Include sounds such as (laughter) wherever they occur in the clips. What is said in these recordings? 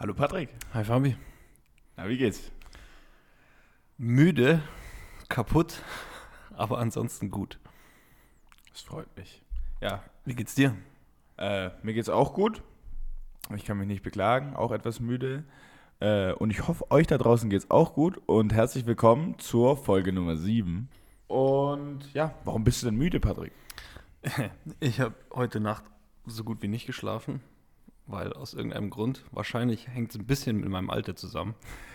Hallo Patrick. Hi Fabi. Na, wie geht's? Müde, kaputt, (laughs) aber ansonsten gut. Das freut mich. Ja, Wie geht's dir? äh, mir geht's auch gut. Ich kann mich nicht beklagen, auch etwas müde. Äh, und ich hoffe, euch da draußen geht's auch gut. Und herzlich willkommen zur Folge Nummer 7. Und ja, warum bist du denn müde, Patrick? (laughs) Ich habe heute Nacht so gut wie nicht geschlafen, weil aus irgendeinem Grund, wahrscheinlich hängt es ein bisschen mit meinem Alter zusammen.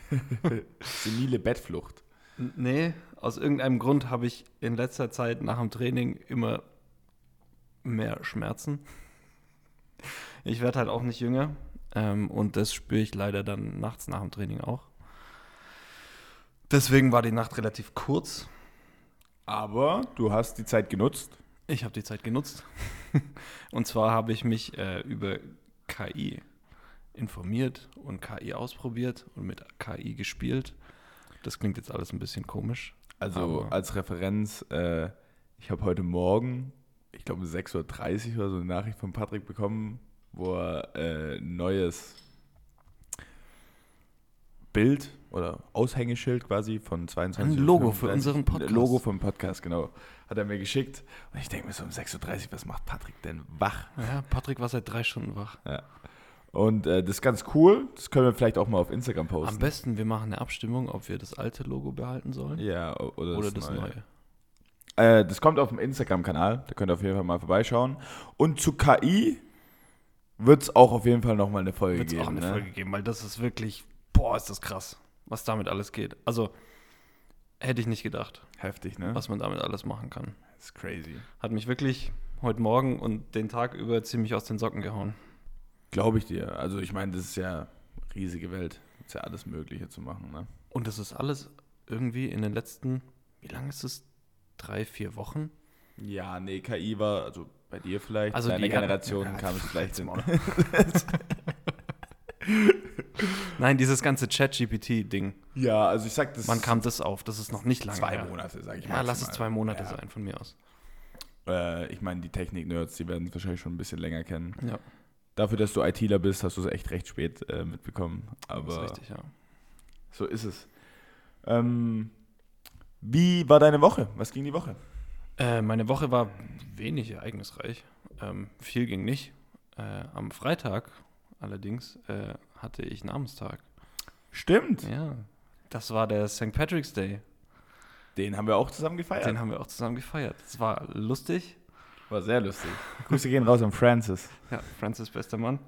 (laughs) Senile Bettflucht. Nee, aus irgendeinem Grund habe ich in letzter Zeit nach dem Training immer mehr Schmerzen. Ich werde halt auch nicht jünger ähm, und das spüre ich leider dann nachts nach dem Training auch. Deswegen war die Nacht relativ kurz. Aber du hast die Zeit genutzt. Ich habe die Zeit genutzt. (laughs) und zwar habe ich mich äh, über KI informiert und KI ausprobiert und mit KI gespielt. Das klingt jetzt alles ein bisschen komisch. Also als Referenz, äh, ich habe heute Morgen, ich glaube um 6.30 Uhr oder so, eine Nachricht von Patrick bekommen, wo er äh, neues Bild oder Aushängeschild quasi von 22 Ein Logo für 35 unseren Podcast. Logo vom Podcast, genau. Hat er mir geschickt. Und ich denke mir so um 6.30 Uhr, was macht Patrick denn wach? Ja, Patrick war seit drei Stunden wach. Und äh, das ist ganz cool. Das können wir vielleicht auch mal auf Instagram Am posten. besten, wir machen eine Abstimmung, ob wir das alte Logo behalten sollen Ja, oder, oder das neue. Äh, das kommt auf dem Instagram-Kanal, da könnt ihr auf jeden Fall mal vorbeischauen. Und zu KI wird es auch auf jeden Fall nochmal eine Folge Wird es geben. auch eine ne? Folge geben, weil das ist wirklich, boah, ist das krass, was damit alles geht. Also, hätte ich nicht gedacht, Heftig, ne? was man damit alles machen kann. Das ist crazy. Hat mich wirklich heute Morgen und den Tag über ziemlich aus den Socken gehauen. Glaube ich dir. Also ich meine, das ist ja eine riesige Welt. Ist ja alles Mögliche zu machen, ne? Und das ist alles irgendwie in den letzten, wie lange ist es? Drei, vier Wochen? Ja, nee, KI war, also bei dir vielleicht, Also deiner die- Generation Ja, kam es vielleicht hin. (laughs) (laughs) (laughs) Nein, dieses ganze Chat-GPT-Ding. Ja, also ich sag das Wann kam das auf? Das ist noch nicht lange zwei her. Monate, sag ich Ja, lass es zwei Monate Ja. sein von mir aus. Äh, ich meine, die Technik-Nerds, die werden es wahrscheinlich schon ein bisschen länger kennen. Ja, Dafür, dass du ITler bist, hast du es echt recht spät äh, mitbekommen. das Aber ist richtig, ja. So ist es. Ähm, wie war deine Woche? Was ging die Woche? Äh, meine Woche war wenig ereignisreich. Ähm, viel ging nicht. Äh, am Freitag allerdings äh, hatte ich Namenstag. Stimmt. Ja. Das war der St. Patrick's Day. Den haben wir auch zusammen gefeiert. Den haben wir auch zusammen gefeiert. Es war lustig. War sehr lustig. Grüße gehen raus an Francis. Ja, Francis bester Mann.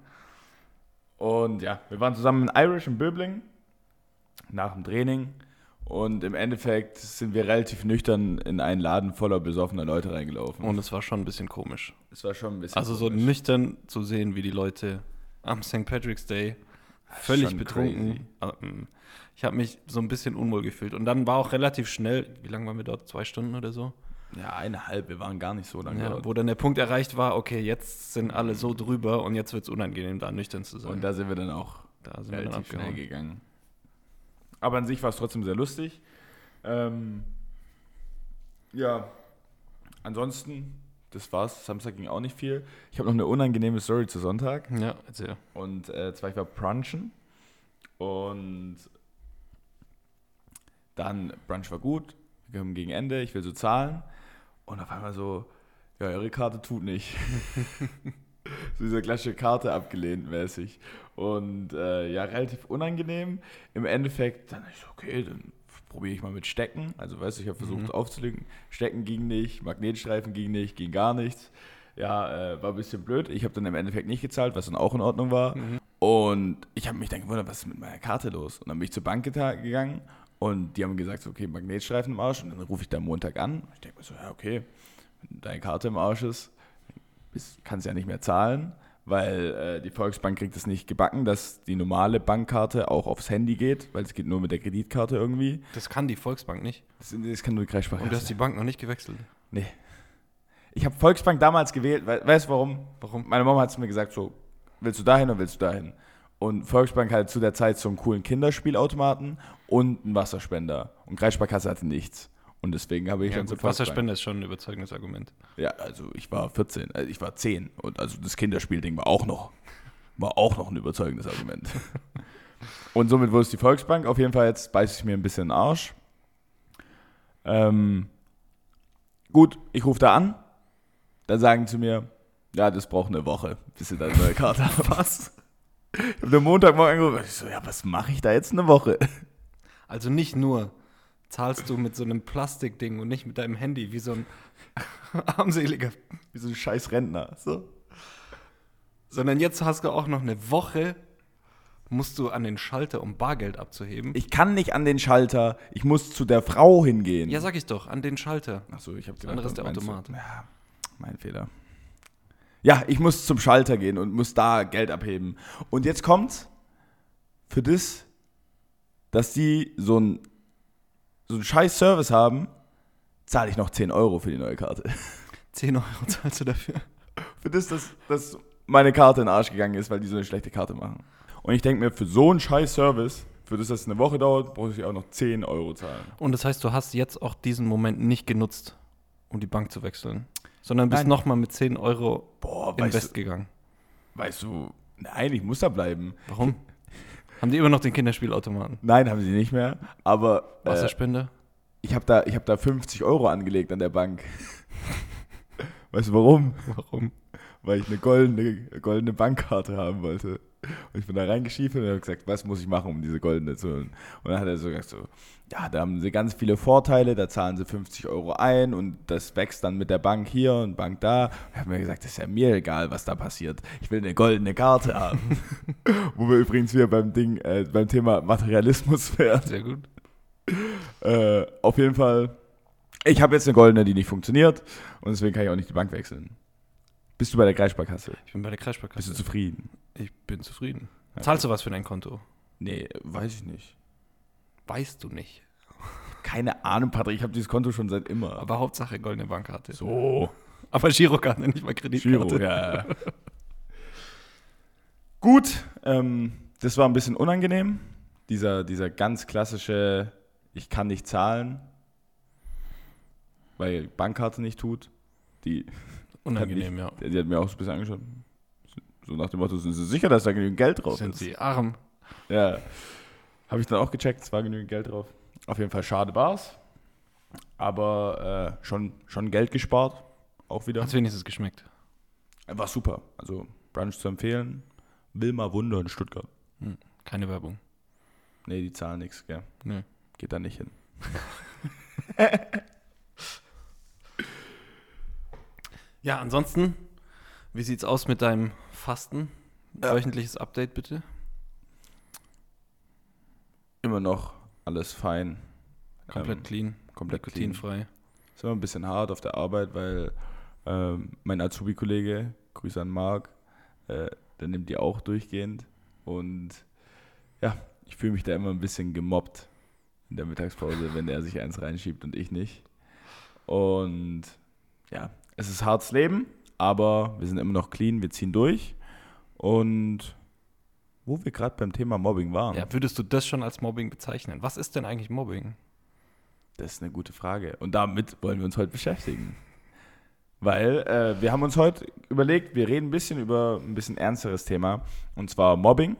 Und ja, wir waren zusammen in Irish in Böbling nach dem Training. Und im Endeffekt sind wir relativ nüchtern in einen Laden voller besoffener Leute reingelaufen. Und es war schon ein bisschen komisch. es war schon ein bisschen. Also so komisch. nüchtern zu sehen, wie die Leute am St. Patrick's Day völlig schon betrunken. Ähm, Ich habe mich so ein bisschen unwohl gefühlt. Und dann war auch relativ schnell, wie lange waren wir dort? Zwei Stunden oder so? Ja, eineinhalb. Wir waren gar nicht so lange Ja, dort. wo dann der Punkt erreicht war, okay, jetzt sind alle so drüber und jetzt wird es unangenehm, da nüchtern zu sein. Und da sind wir dann auch da sind wir dann relativ schnell gegangen. Aber an sich war es trotzdem sehr lustig. Ähm, ja, ansonsten, das war's. Samstag ging auch nicht viel. Ich habe noch eine unangenehme Story zu Sonntag. Ja, erzähl. Und äh, zwar, ich war brunchen. Und dann, Brunch war gut. Wir kommen gegen Ende, ich will so zahlen. Und auf einmal so, ja, eure Karte tut nicht. (laughs) so diese klassische Karte abgelehnt mäßig. Und äh, ja, relativ unangenehm. Im Endeffekt, dann ist okay, dann probiere ich mal mit Stecken. Also weißt du, ich habe versucht Mhm. aufzulegen. Stecken ging nicht, Magnetstreifen ging nicht, ging gar nichts. Ja, äh, war ein bisschen blöd. Ich habe dann im Endeffekt nicht gezahlt, was dann auch in Ordnung war. Mhm. Und ich habe mich dann gewundert, was ist mit meiner Karte los? Und dann bin ich zur Bank gegangen und die haben gesagt, so, okay, Magnetstreifen im Arsch. Und dann rufe ich da Montag an. Ich denke mir so, ja, okay, wenn deine Karte im Arsch ist, kann es ja nicht mehr zahlen, weil äh, die Volksbank kriegt es nicht gebacken, dass die normale Bankkarte auch aufs Handy geht, weil es geht nur mit der Kreditkarte irgendwie. Das kann die Volksbank nicht. Das, das kann nur die Kreissparkasse. Und du hast die Bank noch nicht gewechselt. Nee. Ich habe Volksbank damals gewählt, we weißt du warum? Warum? Meine Mama hat es mir gesagt, so, willst du dahin oder willst du dahin? Und Volksbank hatte zu der Zeit so einen coolen Kinderspielautomaten und einen Wasserspender. Und Kreissparkasse hatte nichts. Und deswegen habe ich Ja, dann gut, Volksbank. Wasserspender ist schon ein überzeugendes Argument. Ja, also ich war 14, also ich war 10 und also das Kinderspielding war auch noch, war auch noch ein überzeugendes Argument. (laughs) und somit wurde es die Volksbank. Auf jeden Fall jetzt beiße ich mir ein bisschen in den Arsch. Ähm, gut, ich rufe da an. Dann sagen sie zu mir, ja, das braucht eine Woche, bis sie da eine neue (laughs) Karte haben. Was? Ich habe am Montagmorgen angerufen. Ich so, ja, was mache ich da jetzt eine Woche? Also nicht nur zahlst du mit so einem Plastikding und nicht mit deinem Handy, wie so ein (laughs) armseliger, Wie so ein scheiß Rentner. So. sondern jetzt hast du auch noch eine Woche, musst du an den Schalter, um Bargeld abzuheben. Ich kann nicht an den Schalter, ich muss zu der Frau hingehen. ja, sag ich doch, an den Schalter. Achso, ich habe andere ist der Automat. Ja, mein Fehler. Ja, ich muss zum Schalter gehen und muss da Geld abheben. Und jetzt kommt's für das, dass die so ein so einen scheiß Service haben, zahle ich noch 10 Euro für die neue Karte. 10 Euro zahlst du dafür. (laughs) Für das, dass, dass meine Karte in den Arsch gegangen ist, weil die so eine schlechte Karte machen. Und ich denke mir, für so einen scheiß Service, für das, dass es eine Woche dauert, brauche ich auch noch 10 Euro zahlen. Und das heißt, du hast jetzt auch diesen Moment nicht genutzt, um die Bank zu wechseln, sondern bist nochmal mit 10 Euro Boah, invest weißt du, gegangen. weißt du, nein, ich muss da bleiben. Warum? Haben die immer noch den Kinderspielautomaten? Nein, haben sie nicht mehr. Aber äh, Wasserspender? ich habe da, ich hab da 50 Euro angelegt an der Bank. (laughs) weißt du warum? Warum? Weil ich eine goldene, goldene Bankkarte haben wollte. Und ich bin da reingeschiefelt und habe gesagt, was muss ich machen, um diese goldene zu holen? Und dann hat er so gesagt, so, ja, da haben sie ganz viele Vorteile, da zahlen sie 50 Euro ein und das wächst dann mit der Bank hier und Bank da. Ich habe mir gesagt, das ist ja mir egal, was da passiert. Ich will eine goldene Karte haben. (laughs) Wo wir übrigens wieder beim Ding, äh, beim Thema Materialismus wären. Sehr gut. Äh, auf jeden Fall, ich habe jetzt eine goldene, die nicht funktioniert und deswegen kann ich auch nicht die Bank wechseln. Bist du bei der Kreissparkasse? Ich bin bei der Bist Kreissparkasse. du zufrieden? Ich bin zufrieden. Okay. Zahlst du was für dein Konto? Nee, weiß ich nicht. Weißt du nicht. Keine Ahnung, Patrick, ich habe dieses Konto schon seit immer. Aber Hauptsache goldene Bankkarte. so, Aber Girokarte, nicht mal Kreditkarte. Giro, ja. (laughs) Gut, ähm, das war ein bisschen unangenehm. Dieser, dieser ganz klassische, ich kann nicht zahlen, weil Bankkarte nicht tut. Die Unangenehm, ja. Der, die hat mir auch so ein bisschen angeschaut. So nach dem Motto, sind Sie sicher, dass da genügend Geld drauf Sind ist? sie arm? Ja. Habe ich dann auch gecheckt, es war genügend Geld drauf. Auf jeden Fall schade war's. Aber äh, schon, schon Geld gespart. Auch wieder. Hat wenigstens geschmeckt. War super. Also Brunch zu empfehlen. Wilma Wunder in Stuttgart. Keine Werbung. Nee, die zahlen nichts, gell? Nö. Geht da nicht hin. (laughs) Ja, ansonsten, wie sieht's aus mit deinem Fasten? Wöchentliches Update bitte. Immer noch alles fein. Komplett Ähm, clean, komplett clean. nikotinfrei. Ist immer ein bisschen hart auf der Arbeit, weil ähm, mein Azubi-Kollege, Grüße an Marc, äh, der nimmt die auch durchgehend. Und ja, ich fühle mich da immer ein bisschen gemobbt in der Mittagspause, wenn er sich eins reinschiebt und ich nicht. Und ja, es ist hartes Leben, aber wir sind immer noch clean, wir ziehen durch. Und wo wir gerade beim Thema Mobbing waren, Ja, würdest du das schon als Mobbing bezeichnen? Was ist denn eigentlich Mobbing? Das ist eine gute Frage. Und damit wollen wir uns heute beschäftigen. Weil äh, wir haben uns heute überlegt, wir reden ein bisschen über ein bisschen ernsteres Thema. Und zwar Mobbing.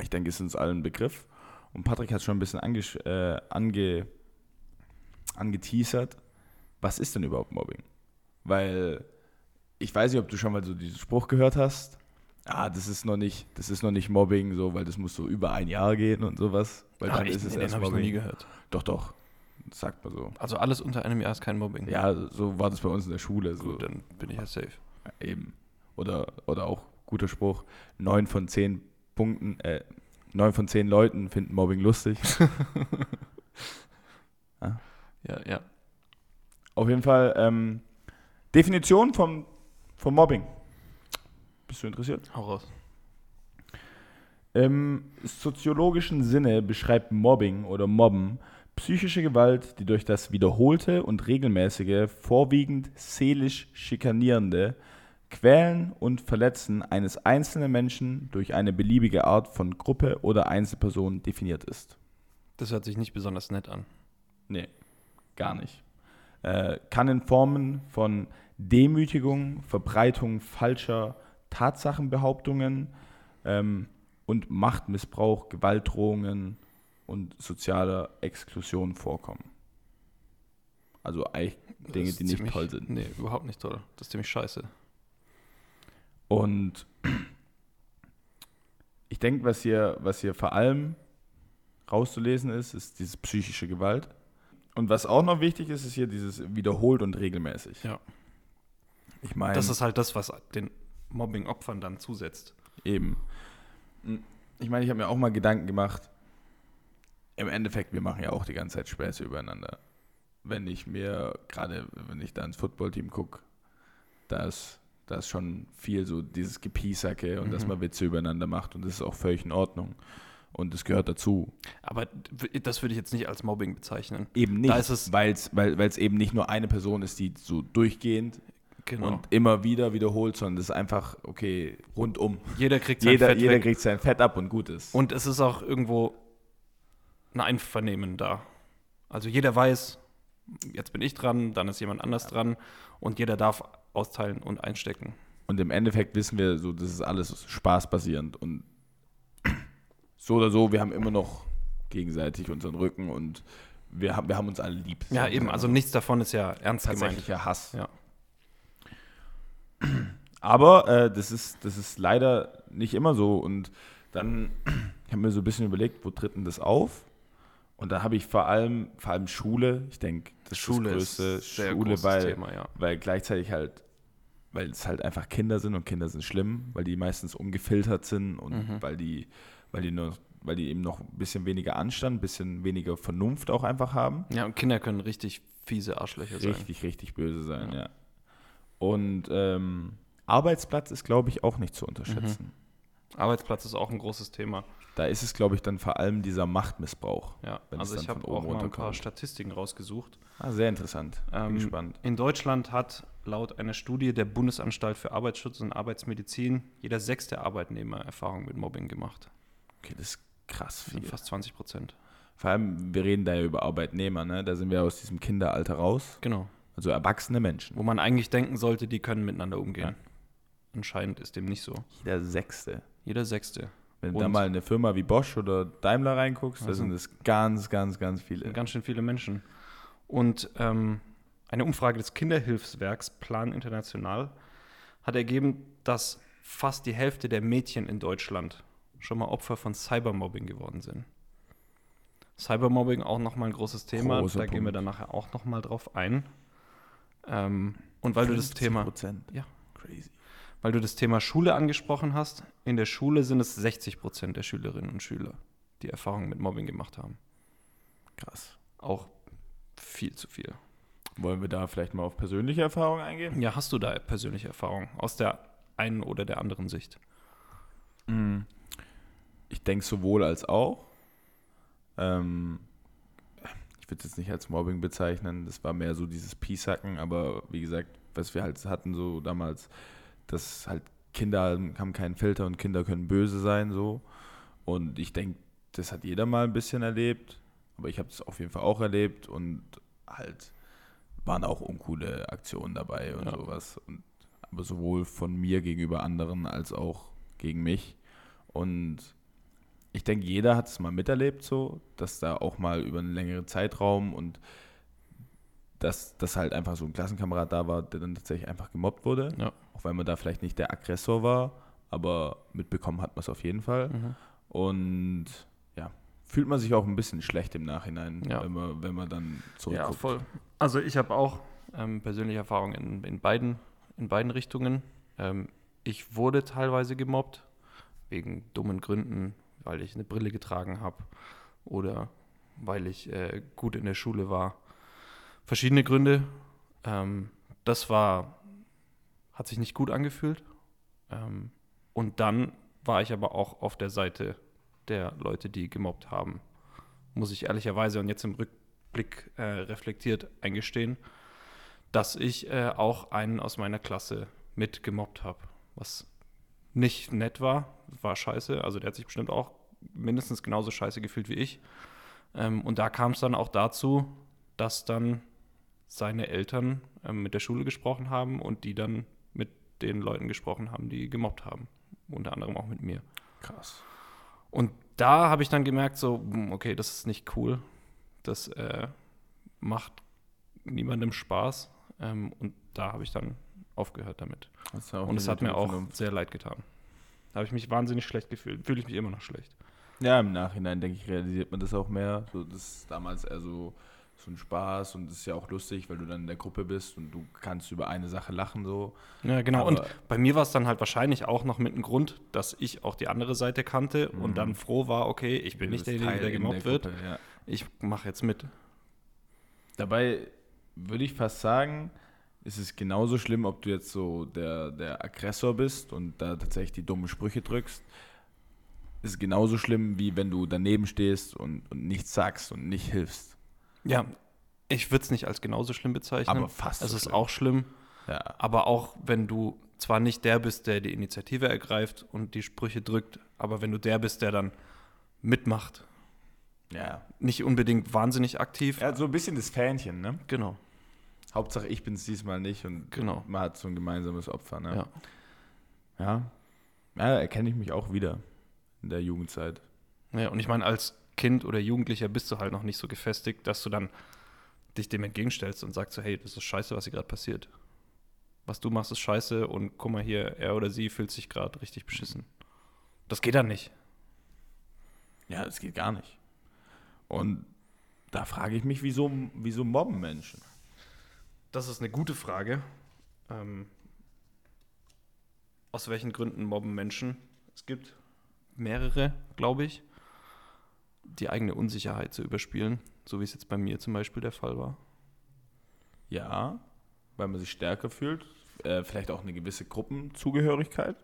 Ich denke, es ist uns allen ein Begriff. Und Patrick hat schon ein bisschen angesch äh, ange angeteasert. Was ist denn überhaupt Mobbing? Weil ich weiß nicht, ob du schon mal so diesen Spruch gehört hast. Ah, das ist noch nicht, das ist noch nicht Mobbing, so, weil das muss so über ein Jahr gehen und sowas. Weil Ach, dann echt? ist es Nee, den erst habe ich noch nie Mobbing. gehört. Doch, doch. Das sagt man so. Also alles unter einem Jahr ist kein Mobbing. Ja, so war das bei uns in der Schule. So. Gut, dann bin ich ja safe. Eben. Oder, oder auch guter Spruch, neun von zehn Punkten, äh, neun von zehn Leuten finden Mobbing lustig. (laughs) Ja, ja. Auf jeden Fall, ähm, Definition vom von Mobbing. Bist du interessiert? Hau raus. Im soziologischen Sinne beschreibt Mobbing oder Mobben psychische Gewalt, die durch das wiederholte und regelmäßige, vorwiegend seelisch schikanierende Quälen und Verletzen eines einzelnen Menschen durch eine beliebige Art von Gruppe oder Einzelperson definiert ist. Das hört sich nicht besonders nett an. Nee, gar nicht. Äh, kann in Formen von Demütigung, Verbreitung falscher Tatsachenbehauptungen ähm, und Machtmissbrauch, Gewaltdrohungen und sozialer Exklusion vorkommen. Also eigentlich Dinge, die ist nicht ziemlich- toll sind. Nee, überhaupt nicht toll. Das ist ziemlich scheiße. Und ich denke, was hier, was hier vor allem rauszulesen ist, ist diese psychische Gewalt. Und was auch noch wichtig ist, ist hier dieses wiederholt und regelmäßig. Ja. Ich meine, Das ist halt das, was den Mobbing-Opfern dann zusetzt. eben. Ich meine, ich habe mir auch mal Gedanken gemacht. Im Endeffekt, wir machen ja auch die ganze Zeit Späße übereinander. Wenn ich mir, gerade wenn ich da ins Footballteam gucke, da ist, da ist schon viel so dieses Gepiesacke und dass Mhm. man Witze übereinander macht und das ist auch völlig in Ordnung. Und das gehört dazu. Aber das würde ich jetzt nicht als Mobbing bezeichnen. Eben nicht, Da ist es- weil's, weil es eben nicht nur eine Person ist, die so durchgehend Genau. und immer wieder wiederholt, sondern das ist einfach, okay, rundum. jeder kriegt sein Jeder, Fett jeder weg. kriegt sein Fett ab und gut ist. Und es ist auch irgendwo ein Einvernehmen da. Also jeder weiß, jetzt bin ich dran, dann ist jemand anders dran und jeder darf austeilen und einstecken. Und im Endeffekt wissen wir so, das ist alles spaßbasierend. Und so oder so, wir haben immer noch gegenseitig unseren Rücken und wir haben, wir haben uns alle lieb. Ja, eben, also nichts davon ist ja ernst gemeint. tatsächlicher Hass. Ja. Aber äh, das, ist, das ist leider nicht immer so. Und dann, ich habe mir so ein bisschen überlegt, wo tritt denn das auf? Und da habe ich vor allem, vor allem Schule, ich denke, das Schule ist das größte, ist sehr Schule, weil, Thema, ja. weil gleichzeitig halt, weil es halt einfach Kinder sind und Kinder sind schlimm, weil die meistens ungefiltert sind und Mhm. weil die, weil die nur, weil die eben noch ein bisschen weniger Anstand, ein bisschen weniger Vernunft auch einfach haben. Ja, und Kinder können richtig fiese Arschlöcher sein. Richtig, richtig böse sein, Ja. ja. Und ähm, Arbeitsplatz ist, glaube ich, auch nicht zu unterschätzen. Arbeitsplatz ist auch ein großes Thema. Da ist es, glaube ich, dann vor allem dieser Machtmissbrauch. Ja, also ich habe auch mal ein paar. Statistiken rausgesucht. Ah, sehr interessant. Bin Ähm, gespannt. In Deutschland hat laut einer Studie der Bundesanstalt für Arbeitsschutz und Arbeitsmedizin jeder sechste Arbeitnehmer Erfahrung mit Mobbing gemacht. Okay, das ist krass viel. fast 20 Prozent. Vor allem, wir reden da ja über Arbeitnehmer, ne? Da sind wir aus diesem Kinderalter raus. Genau. Also erwachsene Menschen. Wo man eigentlich denken sollte, die können miteinander umgehen. Anscheinend ist dem nicht so. Jeder Sechste. Jeder Sechste. Wenn du da mal in eine Firma wie Bosch oder Daimler reinguckst, da Also- sind es ganz, ganz, ganz viele. ganz schön viele Menschen. Und ähm, eine Umfrage des Kinderhilfswerks Plan International hat ergeben, dass fast die Hälfte der Mädchen in Deutschland schon mal Opfer von Cybermobbing geworden sind. Cybermobbing auch nochmal ein großes Thema, Großer da gehen wir Punkt. dann nachher auch nochmal drauf ein. Ähm, und weil du das Thema. Ja. Crazy. weil du das Thema Schule angesprochen hast, in der Schule sind es 60 Prozent der Schülerinnen und Schüler, die Erfahrungen mit Mobbing gemacht haben. Krass. Auch viel zu viel. Wollen wir da vielleicht mal auf persönliche Erfahrungen eingehen? Ja, hast du da persönliche Erfahrungen aus der einen oder der anderen Sicht? Ich denke sowohl als auch. Ähm, ich würde es jetzt nicht als Mobbing bezeichnen, das war mehr so dieses Piesacken, aber wie gesagt, was wir halt hatten so damals, dass halt Kinder haben keinen Filter und Kinder können böse sein so. Und ich denke, das hat jeder mal ein bisschen erlebt, aber ich habe es auf jeden Fall auch erlebt und halt waren auch uncoole Aktionen dabei und Ja. sowas. Und, aber sowohl von mir gegenüber anderen als auch gegen mich. Und ich denke, jeder hat es mal miterlebt, so, dass da auch mal über einen längeren Zeitraum und dass, dass halt einfach so ein Klassenkamerad da war, der dann tatsächlich einfach gemobbt wurde. Ja. Auch wenn man da vielleicht nicht der Aggressor war, aber mitbekommen hat man es auf jeden Fall. Mhm. Und ja, fühlt man sich auch ein bisschen schlecht im Nachhinein, Ja. wenn, man, wenn man dann Ja, zurückguckt. voll. Also ich habe auch ähm, persönliche Erfahrungen in, in, beiden, in beiden Richtungen. Ähm, ich wurde teilweise gemobbt, wegen dummen Gründen, weil ich eine Brille getragen habe oder weil ich äh, gut in der Schule war. Verschiedene Gründe. Ähm, das war hat sich nicht gut angefühlt. Ähm, und dann war ich aber auch auf der Seite der Leute, die gemobbt haben. Muss ich ehrlicherweise und jetzt im Rückblick äh, reflektiert eingestehen, dass ich äh, auch einen aus meiner Klasse mit gemobbt habe. Was nicht nett war, war scheiße. Also der hat sich bestimmt auch mindestens genauso scheiße gefühlt wie ich. Ähm, und da kam es dann auch dazu, dass dann seine Eltern ähm, mit der Schule gesprochen haben und die dann mit den Leuten gesprochen haben, die gemobbt haben. Unter anderem auch mit mir. Krass. Und da habe ich dann gemerkt, so, hm, okay, das ist nicht cool. Das äh, macht niemandem Spaß. Ähm, und da habe ich dann aufgehört damit. Und es hat mir auch Vernunft. sehr leid getan. Da habe ich mich wahnsinnig schlecht gefühlt. Fühle ich mich immer noch schlecht. Ja, im Nachhinein, denke ich, realisiert man das auch mehr. So, das ist damals eher so, so ein Spaß und es ist ja auch lustig, weil du dann in der Gruppe bist und du kannst über eine Sache lachen so. Ja, genau. Aber und bei mir war es dann halt wahrscheinlich auch noch mit einem Grund, dass ich auch die andere Seite kannte mhm. und dann froh war, okay, ich bin nicht derjenige, der gemobbt der Gruppe, wird. Ja. Ich mache jetzt mit. Dabei würde ich fast sagen, ist es genauso schlimm, ob du jetzt so der, der Aggressor bist und da tatsächlich die dummen Sprüche drückst. Ist es genauso schlimm, wie wenn du daneben stehst und, und nichts sagst und nicht hilfst. Ja, ich würde es nicht als genauso schlimm bezeichnen. Aber fast. Es so ist schlimm. auch schlimm. Ja. Aber auch wenn du zwar nicht der bist, der die Initiative ergreift und die Sprüche drückt, aber wenn du der bist, der dann mitmacht. Ja. Nicht unbedingt wahnsinnig aktiv. Ja, so ein bisschen das Fähnchen, ne? Genau. Hauptsache ich bin es diesmal nicht und genau. man hat so ein gemeinsames Opfer. Ne? Ja. ja. Ja, erkenne ich mich auch wieder in der Jugendzeit. Ja, und ich meine, als Kind oder Jugendlicher bist du halt noch nicht so gefestigt, dass du dann dich dem entgegenstellst und sagst so, hey, das ist scheiße, was hier gerade passiert. Was du machst, ist scheiße und guck mal hier, er oder sie fühlt sich gerade richtig beschissen. Das geht dann nicht. Ja, das geht gar nicht. Und da frage ich mich, wieso, wieso mobben Menschen? Das ist eine gute Frage. Ähm, aus welchen Gründen mobben Menschen? Es gibt mehrere, glaube ich, die eigene Unsicherheit zu überspielen, so wie es jetzt bei mir zum Beispiel der Fall war. Ja, weil man sich stärker fühlt, äh, vielleicht auch eine gewisse Gruppenzugehörigkeit.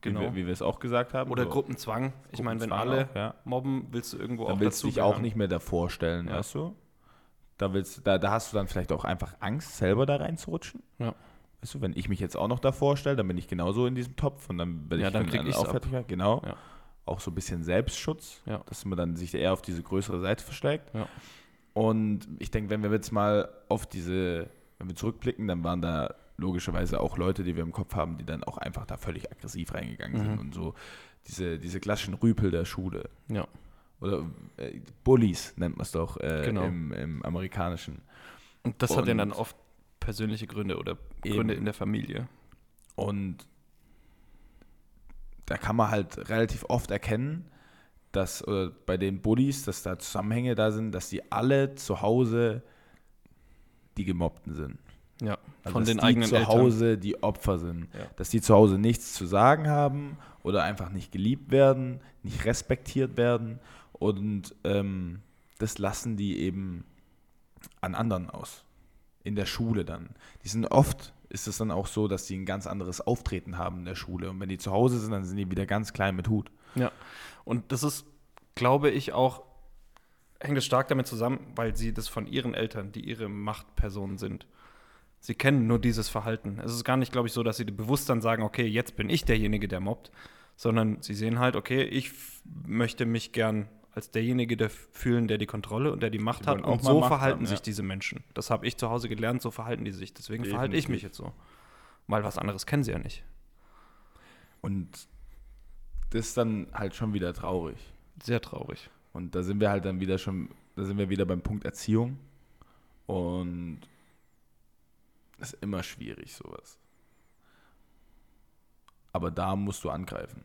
Genau. Wie wir, wie wir es auch gesagt haben. Oder so. Gruppenzwang. Ich meine, wenn alle auch, ja. mobben, willst du irgendwo Dann auch willst du dich auch nicht mehr davor stellen, ja. weißt du? Da, willst, da, da hast du dann vielleicht auch einfach Angst, selber da reinzurutschen. Ja. Weißt du, wenn ich mich jetzt auch noch da vorstelle, dann bin ich genauso in diesem Topf und dann werde ja, ich dann krieg auch fertig. Genau. Ja. Auch so ein bisschen Selbstschutz, ja. dass man dann sich eher auf diese größere Seite versteckt. Ja. Und ich denke, wenn wir jetzt mal auf diese, wenn wir zurückblicken, dann waren da logischerweise auch Leute, die wir im Kopf haben, die dann auch einfach da völlig aggressiv reingegangen mhm. sind und so diese, diese klassischen Rüpel der Schule. Ja. Oder äh, Bullies nennt man es doch äh, genau. im, im Amerikanischen. Und das und hat ja dann oft persönliche Gründe oder Gründe eben. in der Familie. Und da kann man halt relativ oft erkennen, dass oder bei den Bullies, dass da Zusammenhänge da sind, dass die alle zu Hause die Gemobbten sind. Ja, also von den eigenen zu Hause Eltern. die Opfer sind. Ja. Dass die zu Hause nichts zu sagen haben oder einfach nicht geliebt werden, nicht respektiert werden. Und ähm, das lassen die eben an anderen aus. In der Schule dann. Die sind oft, ist es dann auch so, dass sie ein ganz anderes Auftreten haben in der Schule. Und wenn die zu Hause sind, dann sind die wieder ganz klein mit Hut. Ja. Und das ist, glaube ich, auch, hängt es stark damit zusammen, weil sie das von ihren Eltern, die ihre Machtpersonen sind. Sie kennen nur dieses Verhalten. Es ist gar nicht, glaube ich, so, dass sie bewusst dann sagen, okay, jetzt bin ich derjenige, der mobbt, sondern sie sehen halt, okay, ich möchte mich gern als derjenige der fühlen, der die Kontrolle und der die Macht die hat. Und so verhalten haben, sich ja. diese Menschen. Das habe ich zu Hause gelernt, so verhalten die sich. Deswegen Definitiv. verhalte ich mich jetzt so. Weil was anderes kennen sie ja nicht. Und das ist dann halt schon wieder traurig. Sehr traurig. Und da sind wir halt dann wieder schon, da sind wir wieder beim Punkt Erziehung. Und das ist immer schwierig, sowas. Aber da musst du angreifen.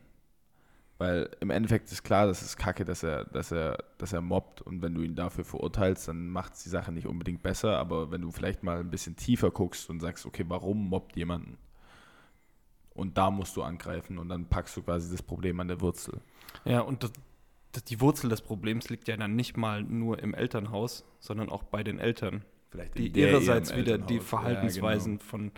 Weil im Endeffekt ist klar, das ist kacke, dass er, dass er, dass er mobbt und wenn du ihn dafür verurteilst, dann macht es die Sache nicht unbedingt besser. Aber wenn du vielleicht mal ein bisschen tiefer guckst und sagst, okay, warum mobbt jemanden? Und da musst du angreifen und dann packst du quasi das Problem an der Wurzel. Ja, und das, das, die Wurzel des Problems liegt ja dann nicht mal nur im Elternhaus, sondern auch bei den Eltern. Vielleicht die ihrerseits wieder die Verhaltensweisen ja, genau. von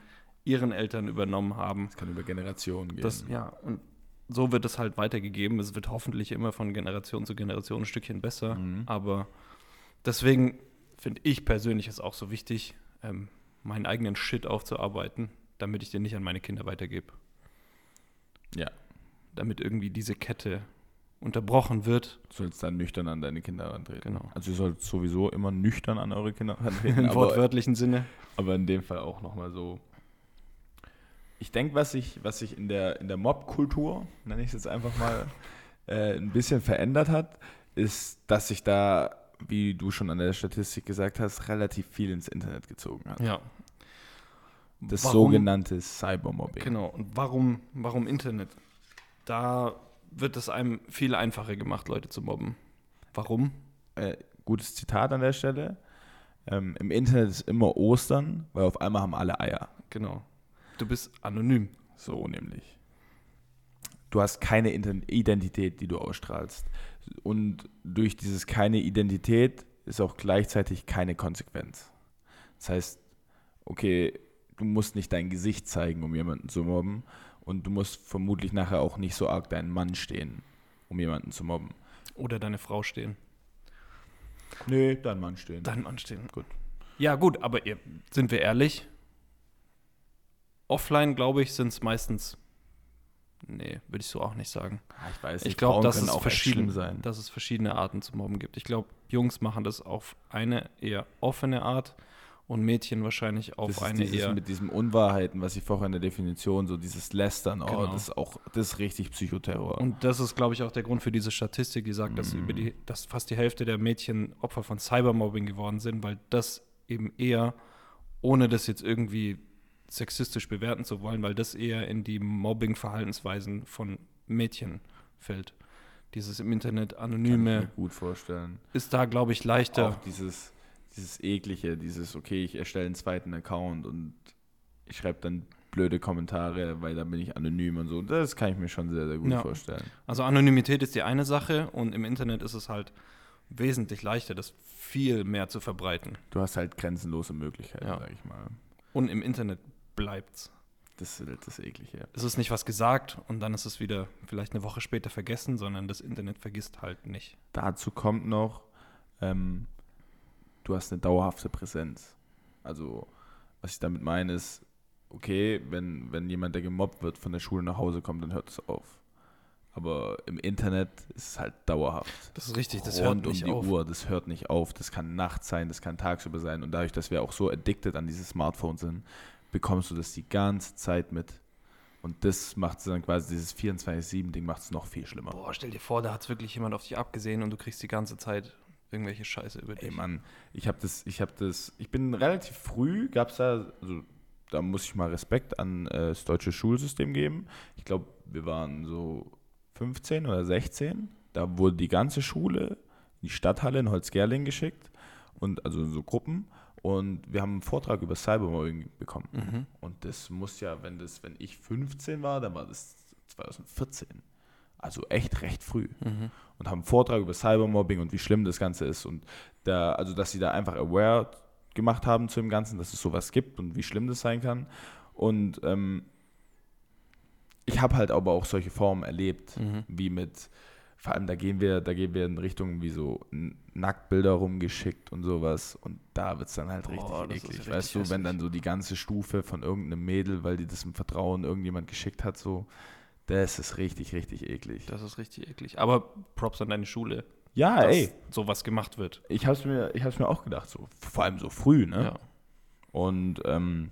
ihren Eltern übernommen haben. Das kann über Generationen gehen. Das, ja, und so wird es halt weitergegeben. Es wird hoffentlich immer von Generation zu Generation ein Stückchen besser. Mhm. Aber deswegen finde ich persönlich es auch so wichtig, ähm, meinen eigenen Shit aufzuarbeiten, damit ich den nicht an meine Kinder weitergebe. Ja. Damit irgendwie diese Kette unterbrochen wird. Du sollst dann nüchtern an deine Kinder herantreten. Genau. Also ihr sollt sowieso immer nüchtern an eure Kinder (laughs) herantreten. Im aber, wortwörtlichen Sinne. aber in dem Fall auch nochmal so. Ich denke, was sich was sich in der, in der Mob-Kultur, nenne ich es jetzt einfach mal, (laughs) äh, ein bisschen verändert hat, ist, dass sich da, wie du schon an der Statistik gesagt hast, relativ viel ins Internet gezogen hat. Ja. Das Warum- sogenannte Cybermobbing. Genau. Und warum, warum Internet? Da wird es einem viel einfacher gemacht, Leute zu mobben. Warum? äh, gutes Zitat an der Stelle. Ähm, Im Internet ist immer Ostern, weil auf einmal haben alle Eier. Genau. Du bist anonym. So nämlich. Du hast keine Identität, die du ausstrahlst. Und durch dieses keine Identität ist auch gleichzeitig keine Konsequenz. Das heißt, okay, du musst nicht dein Gesicht zeigen, um jemanden zu mobben. Und du musst vermutlich nachher auch nicht so arg deinen Mann stehen, um jemanden zu mobben. Oder deine Frau stehen. Nee, dein Mann stehen. Dein Mann stehen. Gut. Ja, gut, aber sind wir ehrlich? Offline, glaube ich, sind es meistens. Nee, würde ich so auch nicht sagen. Ah, ich weiß Ich nicht, glaube, Frauen dass, es verschieden- sein. dass es verschiedene Arten zu mobben gibt. Ich glaube, Jungs machen das auf eine eher offene Art und Mädchen wahrscheinlich auf das ist eine dieses eher. mit diesem Unwahrheiten, was ich vorher in der Definition, so dieses Lästern, oh, Genau. das ist auch, das ist richtig Psychoterror. Und das ist, glaube ich, auch der Grund für diese Statistik, die sagt, dass, Mhm. über die, dass fast die Hälfte der Mädchen Opfer von Cybermobbing geworden sind, weil das eben eher, ohne das jetzt irgendwie sexistisch bewerten zu wollen, weil das eher in die Mobbing-Verhaltensweisen von Mädchen fällt. Dieses im Internet Kann ich anonyme mir gut vorstellen. ist da, glaube ich, leichter. Auch dieses, dieses eklige, dieses, okay, ich erstelle einen zweiten Account und ich schreibe dann blöde Kommentare, weil dann bin ich anonym und so. Das kann ich mir schon sehr, sehr gut Ja. vorstellen. Also Anonymität ist die eine Sache und im Internet ist es halt wesentlich leichter, das viel mehr zu verbreiten. Du hast halt grenzenlose Möglichkeiten, Ja. sag ich mal. Und im Internet bleibt's. Das ist halt das Eklige. Es ist nicht was gesagt und dann ist es wieder vielleicht eine Woche später vergessen, sondern das Internet vergisst halt nicht. Dazu kommt noch, ähm, du hast eine dauerhafte Präsenz. Also, was ich damit meine, ist, okay, wenn, wenn jemand, der gemobbt wird, von der Schule nach Hause kommt, dann hört es auf. Aber im Internet ist es halt dauerhaft. Das ist richtig, das Rund hört nicht um die auf. Uhr, das hört nicht auf. Das kann nachts sein, das kann tagsüber sein. Und dadurch, dass wir auch so addicted an diese Smartphones sind, bekommst du das die ganze Zeit mit. Und das macht dann quasi dieses 24-7-Ding macht es noch viel schlimmer. Boah, stell dir vor, da hat wirklich jemand auf dich abgesehen und du kriegst die ganze Zeit irgendwelche Scheiße über Ey dich. Mann, ich habe das, ich habe das, ich bin relativ früh, gab es da, also da muss ich mal Respekt an äh, das deutsche Schulsystem geben. Ich glaube, wir waren so 15 oder 16. Da wurde die ganze Schule in die Stadthalle in Holzgerling geschickt und also in so Gruppen und wir haben einen Vortrag über Cybermobbing bekommen. Mhm. Und das muss ja, wenn das, wenn ich 15 war, dann war das 2014. Also echt recht früh Mhm. und haben einen Vortrag über Cybermobbing und wie schlimm das Ganze ist und da, also dass sie da einfach aware gemacht haben zu dem Ganzen, dass es sowas gibt und wie schlimm das sein kann. Und ähm, ich habe halt aber auch solche Formen erlebt, Mhm. wie mit, vor allem da gehen wir, da gehen wir in Richtung wie so Nacktbilder rumgeschickt und sowas und da wird es dann halt richtig ist eklig. richtig weißt du, wenn dann so die ganze Stufe von irgendeinem Mädel, weil die das im Vertrauen irgendjemand geschickt hat, so, das ist richtig, richtig eklig. Das ist richtig eklig. Aber Props an deine Schule, Ja, dass ey. sowas gemacht wird. Ich habe es mir, ich hab's mir auch gedacht, so vor allem so früh, ne? Ja. Und ähm,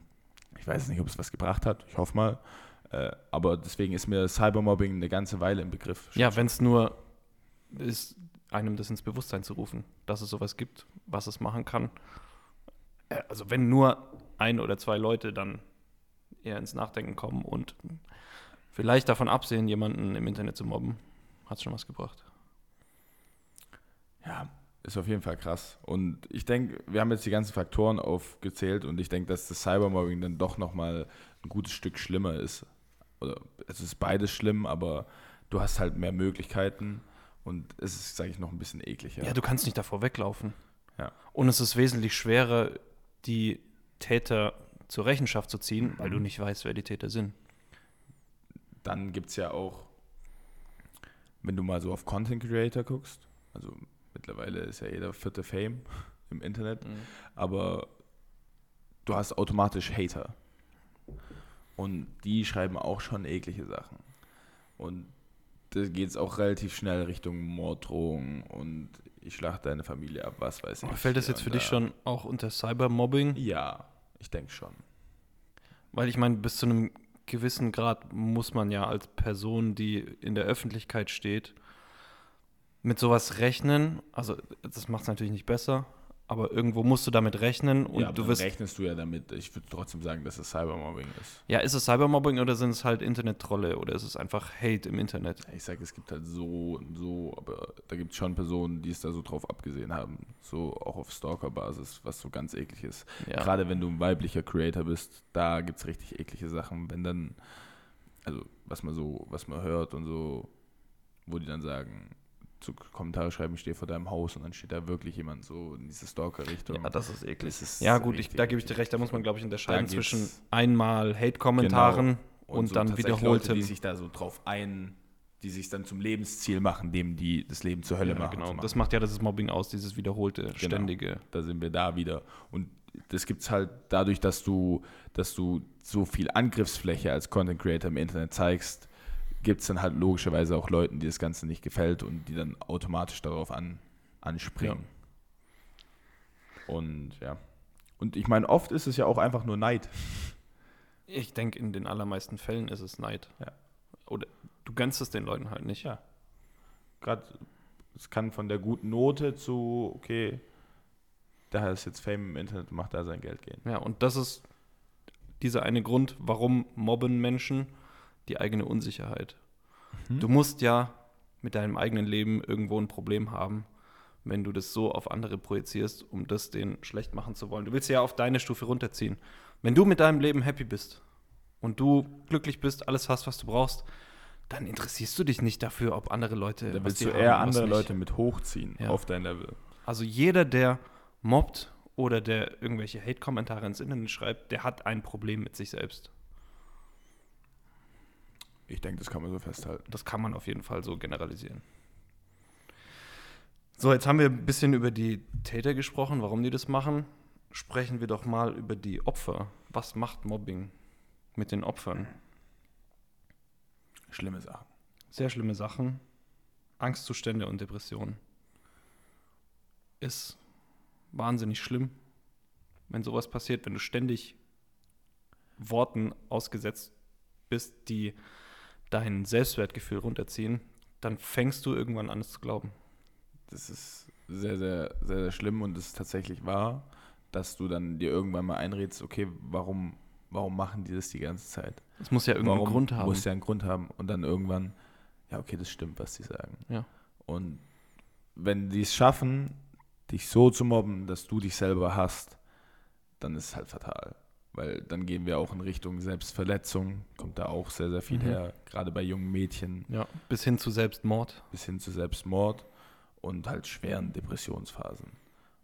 ich weiß nicht, ob es was gebracht hat. Ich hoffe mal. Äh, aber deswegen ist mir Cybermobbing eine ganze Weile im Begriff. Ja, wenn es nur ist, einem das ins Bewusstsein zu rufen, dass es sowas gibt, was es machen kann. Äh, Also wenn nur ein oder zwei Leute dann eher ins Nachdenken kommen und vielleicht davon absehen, jemanden im Internet zu mobben, hat es schon was gebracht. Ja, ist auf jeden Fall krass. Und ich denke, wir haben jetzt die ganzen Faktoren aufgezählt und ich denke, dass das Cybermobbing dann doch nochmal ein gutes Stück schlimmer ist. Oder es ist beides schlimm, aber du hast halt mehr Möglichkeiten und es ist, sage ich, noch ein bisschen ekliger. Ja. du kannst nicht davor weglaufen. Ja. Und es ist wesentlich schwerer, die Täter zur Rechenschaft zu ziehen, weil du nicht weißt, wer die Täter sind. Dann gibt es ja auch, wenn du mal so auf Content Creator guckst, also mittlerweile ist ja jeder vierte Fame im Internet, aber du hast automatisch Hater. Und die schreiben auch schon eklige Sachen. Und da geht es auch relativ schnell Richtung Morddrohungen und ich schlachte deine Familie ab, was weiß ich. Aber fällt das jetzt für dich da- schon auch unter Cybermobbing? Ja, ich denke schon. Weil ich meine, bis zu einem gewissen Grad muss man ja als Person, die in der Öffentlichkeit steht, mit sowas rechnen. Also das macht es natürlich nicht besser, aber irgendwo musst du damit rechnen und ja, du wirst. rechnest du ja damit. Ich würde trotzdem sagen, dass es Cybermobbing ist. Ja, ist es Cybermobbing oder sind es halt Internet-Trolle oder ist es einfach Hate im Internet? Ich sage, es gibt halt so und so, aber da gibt es schon Personen, die es da so drauf abgesehen haben. So auch auf Stalker-Basis, was so ganz eklig ist. Ja. Gerade wenn du ein weiblicher Creator bist, da gibt es richtig eklige Sachen. Wenn dann, also was man so, was man hört und so, wo die dann sagen, so Kommentare schreiben, ich stehe vor deinem Haus und dann steht da wirklich jemand so in diese Stalker-Richtung. Ja, das ist eklig. Das ist Ja, gut, ich, da gebe ich dir recht. Da muss man, glaube ich, unterscheiden zwischen einmal Hate-Kommentaren und, so dann wiederholtem. Leute, die sich da so drauf ein, die sich dann zum Lebensziel machen, dem die das Leben zur Hölle ja, machen. genau. machen. Das macht ja das Mobbing aus, dieses wiederholte, ständige. da sind wir da wieder. Und das gibt es halt dadurch, dass du, dass du so viel Angriffsfläche als Content Creator im Internet zeigst, gibt es dann halt logischerweise auch Leuten, die das Ganze nicht gefällt und die dann automatisch darauf an, anspringen. Und ja. Und ich meine, oft ist es ja auch einfach nur Neid. Ich denke, in den allermeisten Fällen ist es Neid. Ja. Oder du gönnst es den Leuten halt nicht. Ja. Gerade, es kann von der guten Note zu, okay, da ist jetzt Fame im Internet und macht da sein Geld gehen. Ja, und das ist dieser eine Grund, warum mobben Menschen die eigene Unsicherheit. Mhm. Du musst ja mit deinem eigenen Leben irgendwo ein Problem haben, wenn du das so auf andere projizierst, um das denen schlecht machen zu wollen. Du willst ja auf deine Stufe runterziehen. Wenn du mit deinem Leben happy bist und du glücklich bist, alles hast, was du brauchst, dann interessierst du dich nicht dafür, ob andere Leute. Da was willst du haben, eher was andere. Leute mit hochziehen Ja. auf dein Level. Also jeder, der mobbt oder der irgendwelche Hate-Kommentare ins Internet schreibt, der hat ein Problem mit sich selbst. Ich denke, das kann man so festhalten. Das kann man auf jeden Fall so generalisieren. So, jetzt haben wir ein bisschen über die Täter gesprochen, warum die das machen. Sprechen wir doch mal über die Opfer. Was macht Mobbing mit den Opfern? Schlimme Sachen. Sehr schlimme Sachen. Angstzustände und Depressionen. Ist wahnsinnig schlimm, wenn sowas passiert, wenn du ständig Worten ausgesetzt bist, die dein Selbstwertgefühl runterziehen, dann fängst du irgendwann an, es zu glauben. Das ist sehr, sehr, sehr, sehr schlimm und es ist tatsächlich wahr, dass du dann dir irgendwann mal einredest, okay, warum, warum machen die das die ganze Zeit? Es muss ja irgendeinen warum Grund haben. Muss ja einen Grund haben. Und dann irgendwann, ja, okay, das stimmt, was sie sagen. Ja. Und wenn die es schaffen, dich so zu mobben, dass du dich selber hast, dann ist es halt fatal. Weil dann gehen wir auch in Richtung Selbstverletzung, kommt da auch sehr, sehr viel Mhm. her, gerade bei jungen Mädchen, ja, bis hin zu Selbstmord. bis hin zu Selbstmord und halt schweren Depressionsphasen.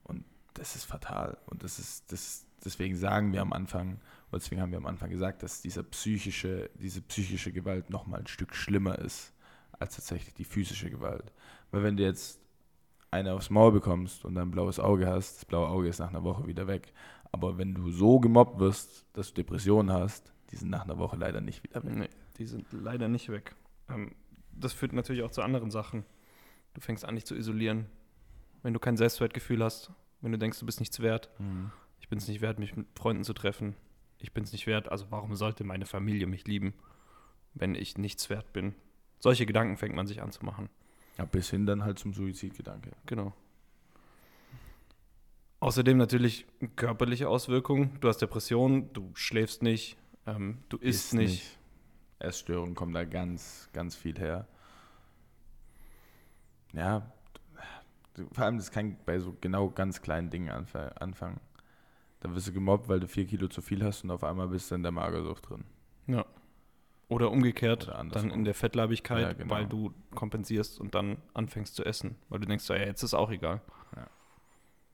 Und das ist fatal. Und das ist, das, deswegen sagen wir am Anfang, oder deswegen haben wir am Anfang gesagt, dass dieser psychische, diese psychische Gewalt nochmal ein Stück schlimmer ist als tatsächlich die physische Gewalt. Weil wenn du jetzt eine aufs Maul bekommst und dann ein blaues Auge hast, das blaue Auge ist nach einer Woche wieder weg. Aber wenn du so gemobbt wirst, dass du Depressionen hast, die sind nach einer Woche leider nicht wieder weg. Nee, die sind leider nicht weg. Ähm, das führt natürlich auch zu anderen Sachen. Du fängst an, dich zu isolieren. Wenn du kein Selbstwertgefühl hast, wenn du denkst, du bist nichts wert, Mhm. ich bin es nicht wert, mich mit Freunden zu treffen, ich bin es nicht wert, also warum sollte meine Familie mich lieben, wenn ich nichts wert bin? Solche Gedanken fängt man sich an zu machen. Ja, bis hin dann halt zum Suizidgedanke. Genau. Außerdem natürlich körperliche Auswirkungen. Du hast Depressionen, du schläfst nicht, ähm, du isst Ist nicht. Essstörungen kommen da ganz, ganz viel her. Ja, vor allem, das kann bei so genau ganz kleinen Dingen anf- anfangen. Da wirst du gemobbt, weil du vier Kilo zu viel hast und auf einmal bist du in der Magersucht drin. Ja. Oder umgekehrt, Oder dann in der Fettleibigkeit, Ja, genau. weil du kompensierst und dann anfängst zu essen. Weil du denkst, ja, jetzt ist auch egal.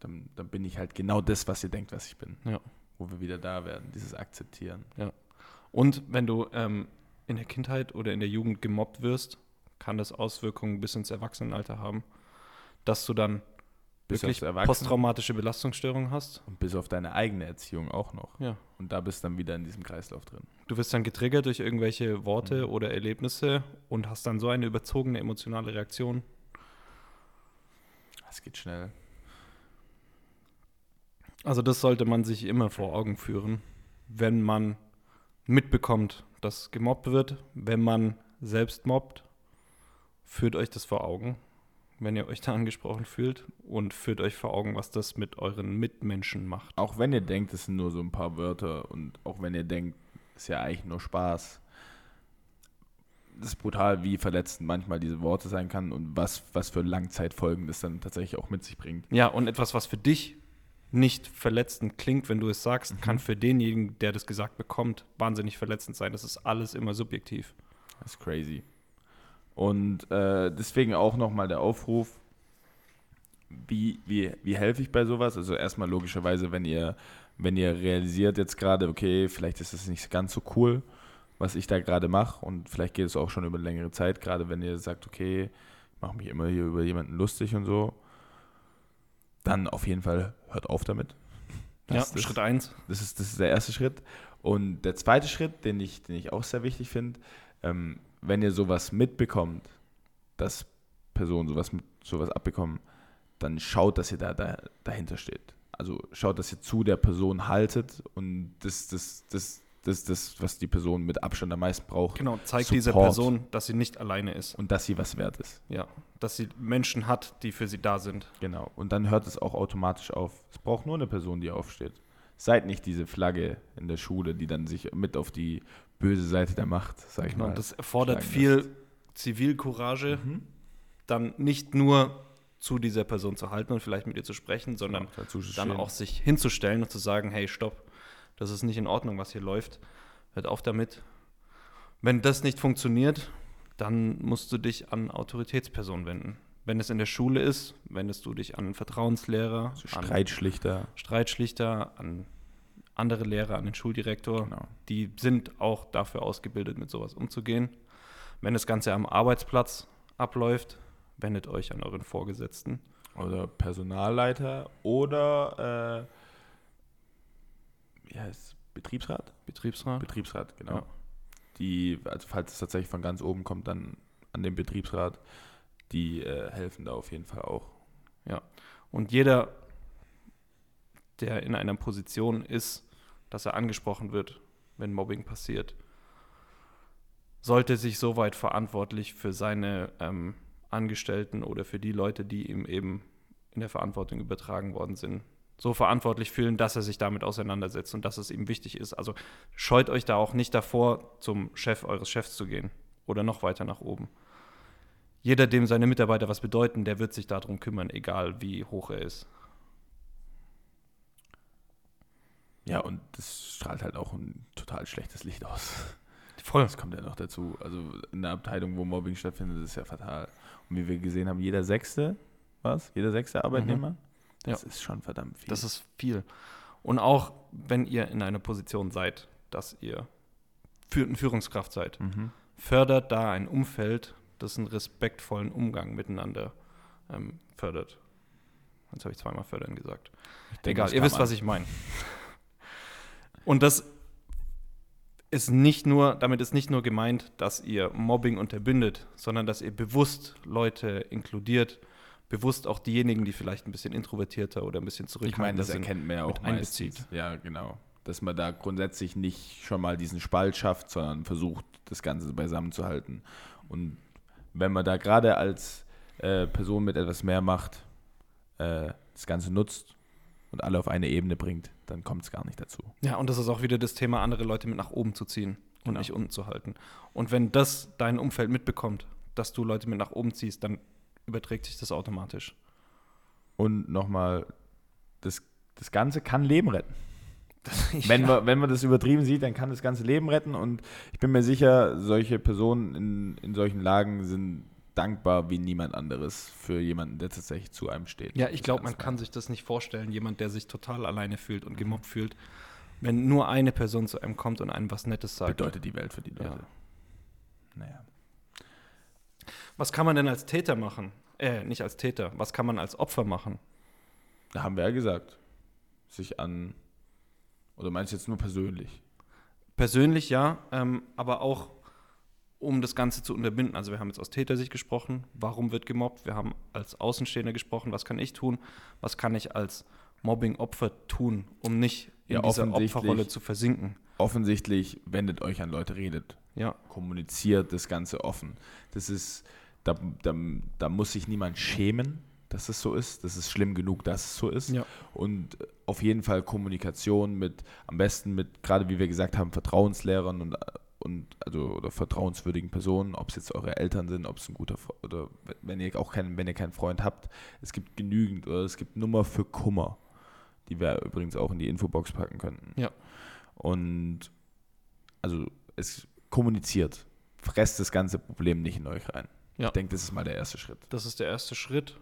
Dann, dann bin ich halt genau das, was ihr denkt, was ich bin. Ja. wo wir wieder da werden, dieses Akzeptieren. Und wenn du ähm, in der Kindheit oder in der Jugend gemobbt wirst, kann das Auswirkungen bis ins Erwachsenenalter haben, dass du dann Bis wirklich posttraumatische Belastungsstörungen hast. Und bis auf deine eigene Erziehung auch noch. Ja. Und da bist du dann wieder in diesem Kreislauf drin. Du wirst dann getriggert durch irgendwelche Worte Mhm. oder Erlebnisse und hast dann so eine überzogene emotionale Reaktion. Es geht schnell. Also das sollte man sich immer vor Augen führen, wenn man mitbekommt, dass gemobbt wird, wenn man selbst mobbt, führt euch das vor Augen, wenn ihr euch da angesprochen fühlt und führt euch vor Augen, was das mit euren Mitmenschen macht. Auch wenn ihr denkt, es sind nur so ein paar Wörter und auch wenn ihr denkt, es ist ja eigentlich nur Spaß. Das ist brutal, wie verletzend manchmal diese Worte sein kann und was, was für Langzeitfolgen das dann tatsächlich auch mit sich bringt. Ja, und etwas, was für dich nicht verletzend klingt, wenn du es sagst, Mhm. kann für denjenigen, der das gesagt bekommt, wahnsinnig verletzend sein. Das ist alles immer subjektiv. Das ist crazy. Und äh, deswegen auch nochmal der Aufruf, wie, wie, wie helfe ich bei sowas? Also erstmal logischerweise, wenn ihr, wenn ihr realisiert jetzt gerade, okay, vielleicht ist es nicht ganz so cool, was ich da gerade mache und vielleicht geht es auch schon über längere Zeit, gerade wenn ihr sagt, okay, ich mache mich immer hier über jemanden lustig und so, dann auf jeden Fall hört auf damit. Das ja, ist- Schritt eins. das ist, das ist der erste Schritt. Und der zweite Schritt, den ich, den ich auch sehr wichtig finde, ähm, wenn ihr sowas mitbekommt, dass Personen sowas, sowas abbekommen, dann schaut, dass ihr da, da dahinter steht. Also schaut, dass ihr zu der Person haltet und das, das, das, das, das, was die Person mit Abstand am meisten braucht. Genau, zeigt dieser. Person, dass sie nicht alleine ist. Und dass sie was wert ist. Ja, dass sie Menschen hat, die für sie da sind. Genau. Und dann hört es auch automatisch auf. Es braucht nur eine Person, die aufsteht. Seid nicht diese Flagge in der Schule, die dann sich mit auf die böse Seite der Macht, sag ich Genau, mal. das erfordert viel lässt. Zivilcourage, Mhm. dann nicht nur zu dieser Person zu halten und vielleicht mit ihr zu sprechen, sondern dazu zu dann auch sich hinzustellen und zu sagen, hey, stopp, das ist nicht in Ordnung, was hier läuft. Hört auf damit. Wenn das nicht funktioniert, dann musst du dich an Autoritätspersonen wenden. Wenn es in der Schule ist, wendest du dich an Vertrauenslehrer, Also an Streitschlichter. Streitschlichter, an andere Lehrer, an den Schuldirektor. Genau. Die sind auch dafür ausgebildet, mit sowas umzugehen. Wenn das Ganze am Arbeitsplatz abläuft, wendet euch an euren Vorgesetzten. Oder Personalleiter oder äh, wie heißt? Betriebsrat? Betriebsrat. Betriebsrat, genau. Ja. Die, also falls es tatsächlich von ganz oben kommt, dann an den Betriebsrat. Die äh, helfen da auf jeden Fall auch. Und jeder, der in einer Position ist, dass er angesprochen wird, wenn Mobbing passiert, sollte sich soweit verantwortlich für seine ähm, Angestellten oder für die Leute, die ihm eben in der Verantwortung übertragen worden sind, so verantwortlich fühlen, dass er sich damit auseinandersetzt und dass es ihm wichtig ist. Also scheut euch da auch nicht davor, zum Chef eures Chefs zu gehen oder noch weiter nach oben. Jeder, dem seine Mitarbeiter was bedeuten, der wird sich darum kümmern, egal wie hoch er ist. Ja, und das strahlt halt auch ein total schlechtes Licht aus. Voll. Das kommt ja noch dazu. Also in der Abteilung, wo Mobbing stattfindet, ist ja fatal. Und wie wir gesehen haben, jeder Sechste, was? Jeder sechste Arbeitnehmer? Das ist schon verdammt viel. Das ist viel. Und auch wenn ihr in einer Position seid, dass ihr für, Führungskraft seid, mhm. fördert da ein Umfeld, das einen respektvollen Umgang miteinander ähm, fördert. Jetzt habe ich zweimal fördern gesagt. Denke, Egal, ihr wisst, man. was ich meine. Und das ist nicht nur, damit ist nicht nur gemeint, dass ihr Mobbing unterbindet, sondern dass ihr bewusst Leute inkludiert, bewusst auch diejenigen, die vielleicht ein bisschen introvertierter oder ein bisschen Ich meine, zurückhaltender das sind. erkennt man ja auch mit einbezieht. meistens. Ja, genau. Dass man da grundsätzlich nicht schon mal diesen Spalt schafft, sondern versucht, das Ganze beisammen zu halten. Und wenn man da gerade als äh, Person mit etwas mehr Macht äh, das Ganze nutzt und alle auf eine Ebene bringt, dann kommt es gar nicht dazu. Ja, und das ist auch wieder das Thema, andere Leute mit nach oben zu ziehen und Genau. nicht unten zu halten. Und wenn das dein Umfeld mitbekommt, dass du Leute mit nach oben ziehst, dann überträgt sich das automatisch. Und nochmal, das, das Ganze kann Leben retten. (laughs) Wenn, ja. man, wenn man das übertrieben sieht, dann kann das ganze Leben retten. Und ich bin mir sicher, solche Personen in, in solchen Lagen sind dankbar wie niemand anderes für jemanden, der tatsächlich zu einem steht. Ja, ich glaube, man Das kann sich das nicht vorstellen. Jemand, der sich total alleine fühlt und gemobbt fühlt Wenn nur eine Person zu einem kommt und einem was Nettes sagt. Bedeutet die Welt für die Leute. Ja. Naja. Was kann man denn als Täter machen? Äh, nicht als Täter. Was kann man als Opfer machen? Da haben wir ja gesagt. Sich an. Oder meinst du jetzt nur persönlich? Persönlich ja, ähm, aber auch um das Ganze zu unterbinden. Also wir haben jetzt aus Tätersicht gesprochen, warum wird gemobbt? Wir haben als Außenstehender gesprochen, was kann ich tun? Was kann ich als Mobbing-Opfer tun, um nicht in Ja, dieser. Opferrolle zu versinken? Offensichtlich wendet euch an Leute, redet. Ja, Kommuniziert das Ganze offen. Das ist. Da, da, da muss sich niemand schämen, dass es so ist. Das ist schlimm genug, dass es so ist. Ja. Und auf jeden Fall Kommunikation mit, am besten mit, gerade wie wir gesagt haben, Vertrauenslehrern und, und also oder vertrauenswürdigen Personen, ob es jetzt eure Eltern sind, ob es ein guter oder wenn ihr auch keinen, wenn ihr keinen Freund habt, es gibt genügend oder es gibt Nummer für Kummer, die wir übrigens auch in die Infobox packen könnten. Ja. Und also es kommuniziert, fresst das ganze Problem nicht in euch rein. Ja. Ich denke, das ist mal der erste Schritt. das ist der erste Schritt.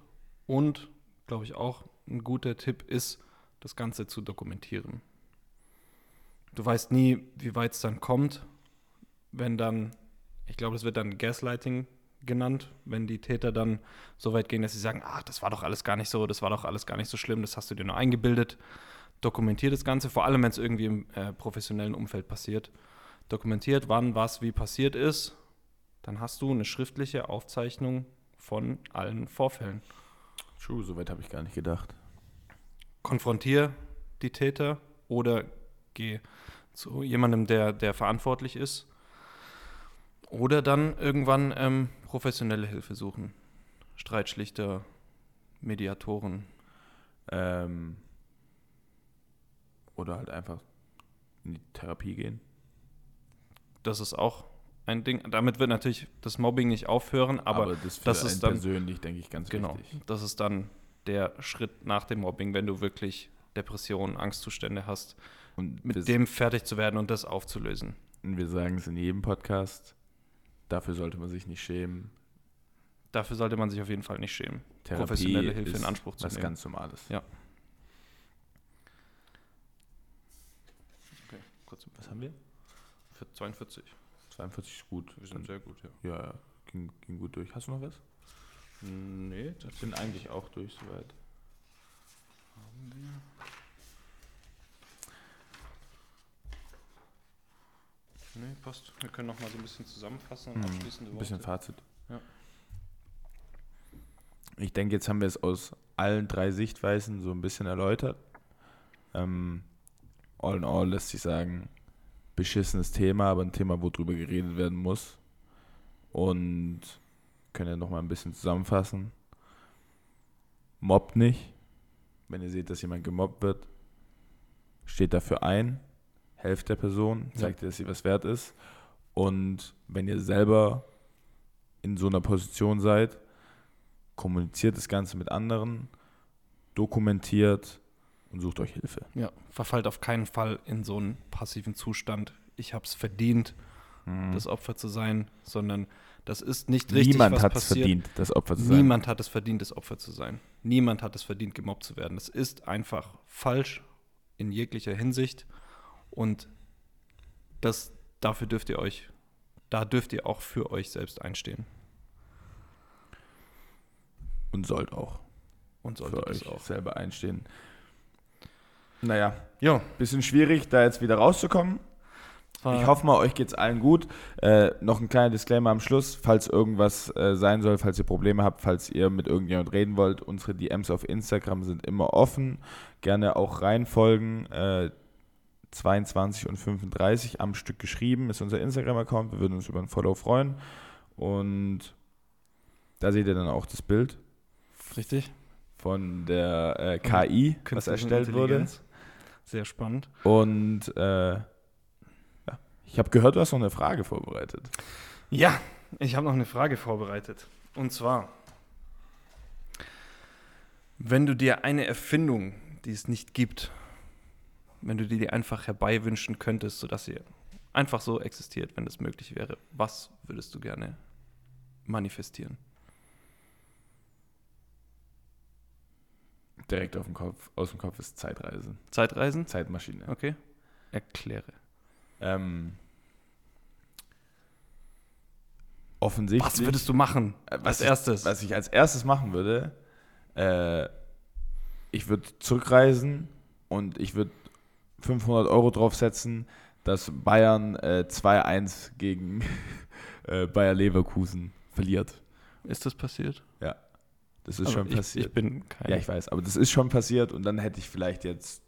Und, glaube ich, auch ein guter Tipp ist, das Ganze zu dokumentieren. Du weißt nie, wie weit es dann kommt, wenn dann, ich glaube, das wird dann Gaslighting genannt, wenn die Täter dann so weit gehen, dass sie sagen, ach, das war doch alles gar nicht so, das war doch alles gar nicht so schlimm, das hast du dir nur eingebildet. Dokumentiert das Ganze, vor allem wenn es irgendwie im äh, professionellen Umfeld passiert. Dokumentiert, wann was wie passiert ist, dann hast du eine schriftliche Aufzeichnung von allen Vorfällen. True, so weit habe ich gar nicht gedacht. Konfrontier die Täter oder geh zu jemandem, der, der verantwortlich ist. Oder dann irgendwann ähm, professionelle Hilfe suchen. Streitschlichter, Mediatoren. Ähm, oder halt einfach in die Therapie gehen. Das ist auch ein Ding. Damit wird natürlich das Mobbing nicht aufhören, aber, das, für das einen ist dann- persönlich, denke ich, ganz genau, wichtig. das ist dann der Schritt nach dem Mobbing, wenn du wirklich Depressionen, Angstzustände hast, Und mit dem fertig zu werden und das aufzulösen. und wir sagen es in jedem Podcast, dafür sollte man sich nicht schämen. Dafür sollte man sich auf jeden Fall nicht schämen. Therapie Professionelle Hilfe ist in Anspruch zu was nehmen. ganz Normales. Ja. Okay, kurz Was haben wir? für 42. 42 ist gut. Wir sind sehr gut, ja. Ja, ja, ging, ging gut durch. Hast du noch was? Nee, das bin eigentlich auch durch soweit. haben wir. Nee, passt. Wir können noch mal so ein bisschen zusammenfassen und Mhm, abschließende Ein bisschen Worte. Fazit. Ja. Ich denke, jetzt haben wir es aus allen drei Sichtweisen so ein bisschen erläutert. Ähm, all in all lässt sich sagen, beschissenes Thema, aber ein Thema, wo drüber geredet werden muss. Und können ja nochmal ein bisschen zusammenfassen. Mobbt nicht. Wenn ihr seht, dass jemand gemobbt wird, steht dafür ein, helft der Person, Ja. zeigt ihr, dass sie was wert ist. Und wenn ihr selber in so einer Position seid, kommuniziert das Ganze mit anderen, dokumentiert und sucht euch Hilfe. Ja, verfallt auf keinen Fall in so einen passiven Zustand. Ich habe es verdient, Mhm. das Opfer zu sein, sondern das ist nicht richtig, Niemand hat es verdient, das Opfer zu sein. Niemand hat es verdient, das Opfer zu sein. Niemand hat es verdient, gemobbt zu werden. Das ist einfach falsch in jeglicher Hinsicht. Und das, dafür dürft ihr euch, da dürft ihr auch für euch selbst einstehen. Und sollt auch Und für solltet euch auch. selber einstehen. Naja, Ja, bisschen schwierig, da jetzt wieder rauszukommen. Ich hoffe mal, euch geht's allen gut. Äh, noch ein kleiner Disclaimer am Schluss, falls irgendwas äh, sein soll, falls ihr Probleme habt, falls ihr mit irgendjemand reden wollt. Unsere DMs auf Instagram sind immer offen. Gerne auch reinfolgen. Äh, 22 und 35 am Stück geschrieben ist unser Instagram-Account. Wir würden uns über ein Follow freuen. Und da seht ihr dann auch das Bild richtig. von der äh, KI, was erstellt wurde. Sehr spannend. Und äh, ja, ich habe gehört, du hast noch eine Frage vorbereitet. Ja, ich habe noch eine Frage vorbereitet. Und zwar, wenn du dir eine Erfindung, die es nicht gibt, wenn du die dir einfach herbeiwünschen könntest, sodass sie einfach so existiert, wenn es möglich wäre, was würdest du gerne manifestieren? Direkt auf dem Kopf, aus dem Kopf ist Zeitreise. Zeitreisen? Zeitmaschine. Okay. Erkläre. Ähm, offensichtlich. Was würdest du machen Äh, als ich, erstes? Was ich als erstes machen würde, äh, ich würde zurückreisen und ich würde 500 Euro draufsetzen, dass Bayern äh, 2-1 gegen (laughs) äh, Bayer Leverkusen verliert. Ist das passiert? Das ist Aber schon ich, passiert. Ich bin kein. ja, ich weiß, aber das ist schon passiert und dann hätte ich vielleicht jetzt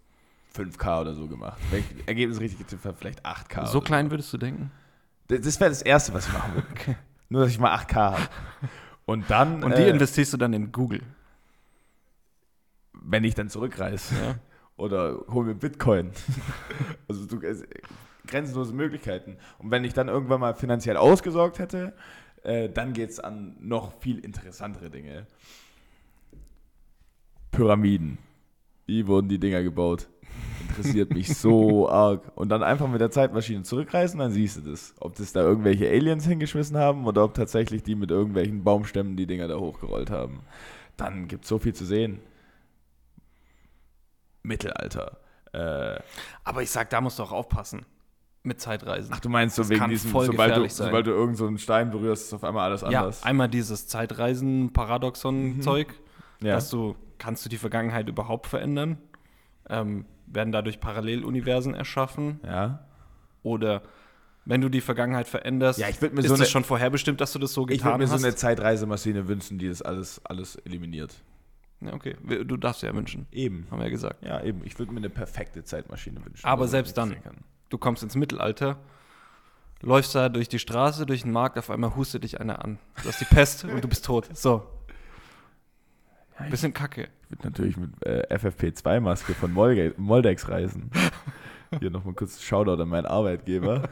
5K oder so gemacht. Wenn ich Ergebnis richtig getippt habe, vielleicht 8K. so klein würdest du denken? Das, das wäre das Erste, was ich machen würde. Okay. Nur, dass ich mal 8K habe. Und dann, Und die äh, investierst du dann in Google. wenn ich dann zurückreise. Ja. (laughs) oder hol mir Bitcoin. (laughs) also du, es, grenzenlose Möglichkeiten. Und wenn ich dann irgendwann mal finanziell ausgesorgt hätte, äh, dann geht es an noch viel interessantere Dinge. Pyramiden. Wie wurden die Dinger gebaut? Interessiert mich so (laughs) arg. Und dann einfach mit der Zeitmaschine zurückreisen, dann siehst du das. Ob das da irgendwelche Aliens hingeschmissen haben oder ob tatsächlich die mit irgendwelchen Baumstämmen die Dinger da hochgerollt haben. Dann gibt es so viel zu sehen. Mittelalter. Äh, Aber ich sag, da musst du auch aufpassen. Mit Zeitreisen. ach, du meinst so Das wegen diesem, sobald du, sein. sobald du irgend so einen Stein berührst, ist auf einmal alles ja, anders. einmal dieses Zeitreisen-Paradoxon-Zeug, Ja. dass du, kannst du die Vergangenheit überhaupt verändern? Ähm, werden dadurch Paralleluniversen erschaffen? ja. Oder wenn du die Vergangenheit veränderst, Ja, ich mir ist so es schon vorherbestimmt, dass du das so Ich würde getan mir so hast? eine Zeitreisemaschine wünschen, die das alles, alles eliminiert. ja, okay, du darfst ja wünschen, Eben. haben wir ja gesagt. Ja, eben. Ich würde mir eine perfekte Zeitmaschine wünschen. Aber selbst dann. Du kommst ins Mittelalter, läufst da durch die Straße, durch den Markt, auf einmal hustet dich einer an. Du hast die Pest und du bist tot. So. Bisschen kacke. Ich würde natürlich mit äh, FFP2-Maske von Molge Moldex reisen. (laughs) Hier nochmal kurz Shoutout an meinen Arbeitgeber.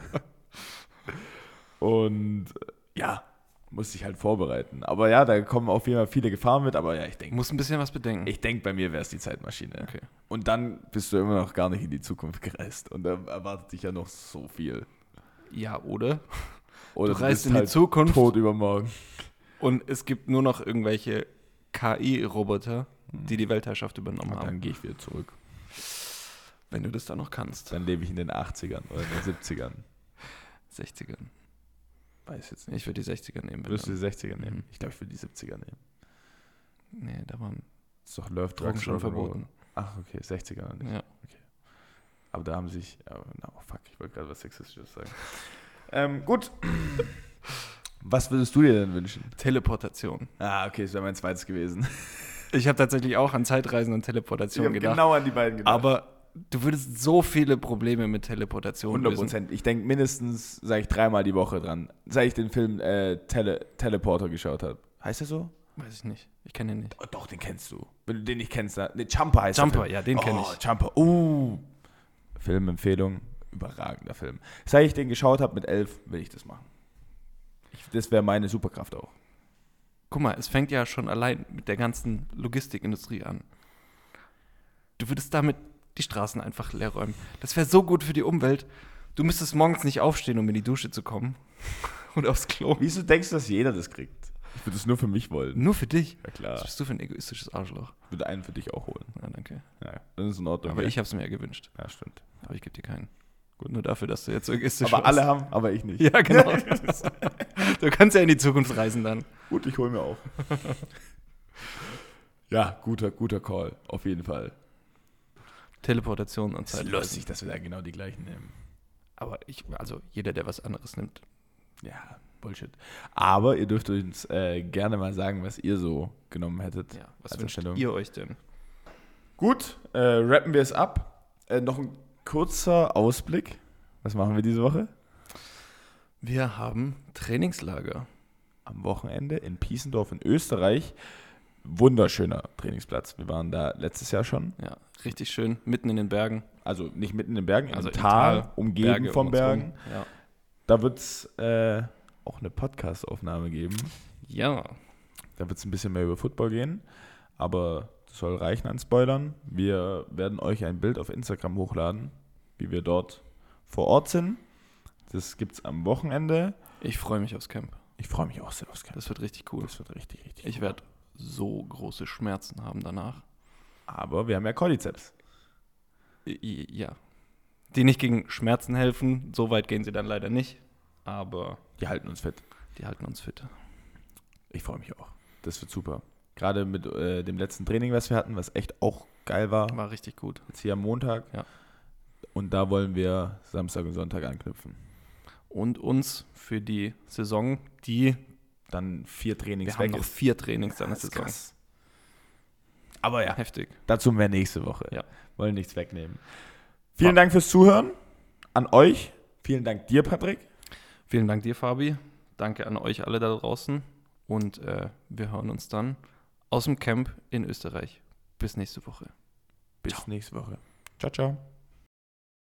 Und äh, ja, musste ich halt vorbereiten. Aber ja, da kommen auf jeden Fall viele Gefahren mit. Aber ja, ich Du denke, musst ein bisschen was bedenken. ich denk, bei mir wäre es die Zeitmaschine. Okay. Und dann bist du immer noch gar nicht in die Zukunft gereist. Und da erwartet dich ja noch so viel. Ja, oder? Oder du reist bist in die halt Zukunft tot übermorgen. und es gibt nur noch irgendwelche KI-Roboter, die die Weltherrschaft übernommen Und haben. dann gehe ich wieder zurück. Wenn du das dann noch kannst. Dann lebe ich in den 80ern oder in den 70ern. 60ern. Weiß jetzt nicht. Ich würde die 60er nehmen. Würdest du die 60er nehmen? Mhm. Ich glaube, ich würde die 70er nehmen. Nee, da waren Das ist doch Love Drugs schon verboten. Ach, okay, 60er noch nicht. Ja. Aber da haben sich. Oh fuck, ich wollte gerade was Sexistisches sagen. (laughs) ähm, gut. Was würdest du dir denn wünschen? Teleportation. Ah, okay, das wäre mein zweites gewesen. Ich habe tatsächlich auch an Zeitreisen und Teleportation hab gedacht. genau an die beiden gedacht. Aber du würdest so viele Probleme mit Teleportation 100 lösen. Prozent. Ich denke mindestens, sage ich dreimal die Woche dran, seit ich den Film äh, Tele Teleporter geschaut habe. Heißt der so? Weiß ich nicht. Ich kenne ihn nicht. Oh, doch, den kennst du. Wenn du den nicht kennst, dann. Ne, Jumper heißt Jumper, der Film. ja, den kenn oh, ich. Jumper. Uh. Filmempfehlung. Überragender Film. Seit ich den geschaut habe mit elf, will ich das machen. Ich, das wäre meine Superkraft auch. Guck mal, es fängt ja schon allein mit der ganzen Logistikindustrie an. Du würdest damit die Straßen einfach leer räumen. Das wäre so gut für die Umwelt. Du müsstest morgens nicht aufstehen, um in die Dusche zu kommen. (laughs) Und aufs Klo. Wieso denkst du, dass jeder das kriegt? Ich würde es nur für mich wollen. Nur für dich. Ja Was klar. bist du für ein egoistisches Arschloch? Ich würde einen für dich auch holen. Ja, danke. Ja, dann ist in Ordnung. Aber ja. ich habe es mir ja gewünscht. Ja, stimmt. Aber ich gebe dir keinen. Gut, nur dafür, dass du jetzt so egoistisch Aber warst. alle haben, aber ich nicht. Ja, genau. (laughs) (laughs) (laughs) du kannst ja in die Zukunft reisen dann. Gut, ich hole mir auch. ja, guter, guter Call. Auf jeden Fall. Teleportation und Zeit. lustig, dass wir da genau die gleichen nehmen. Aber ich, also jeder, der was anderes nimmt. Ja, Bullshit. Aber ihr dürft uns äh, gerne mal sagen, was ihr so genommen hättet. Ja, was wünscht ihr euch denn? Gut, äh, rappen wir es ab. Äh, noch ein kurzer Ausblick. Was machen wir diese Woche? Wir haben Trainingslager. Am Wochenende in Piesendorf in Österreich. Wunderschöner Trainingsplatz. Wir waren da letztes Jahr schon. Ja, richtig schön, mitten in den Bergen. Also nicht mitten in den Bergen, Also im Tal, Tal, umgeben Berge von um. Bergen. Ja. Da wird es äh, auch eine Podcast-Aufnahme geben. ja, Da wird es ein bisschen mehr über Football gehen. Aber das soll reichen an Spoilern. Wir werden euch ein Bild auf Instagram hochladen, wie wir dort vor Ort sind. Das gibt es am Wochenende. ich freue mich aufs Camp. Ich freue mich auch sehr aufs Camp. Das wird richtig cool. Das wird richtig, richtig Ich cool. werde so große Schmerzen haben danach. Aber wir haben ja Cordyceps. Ja. die nicht gegen Schmerzen helfen. So weit gehen sie dann leider nicht. Aber Die halten uns fit. die halten uns fit. Ich freue mich auch. Das wird super. Gerade mit äh, dem letzten Training, was wir hatten, was echt auch geil war. War richtig gut. Jetzt hier am Montag. Ja. Und da wollen wir Samstag und Sonntag anknüpfen. Und uns für die Saison, die Dann vier Trainings wir haben noch ist. vier Trainings dann Das ist Saison. krass. Aber ja, Heftig. dazu mehr nächste Woche. Ja. Wollen nichts wegnehmen. Vielen Dank fürs Zuhören. An euch. Vielen Dank dir, Patrick. Vielen Dank dir, Fabi. Danke an euch alle da draußen. Und äh, wir hören uns dann aus dem Camp in Österreich. Bis nächste Woche. Bis nächste Woche. Ciao, ciao.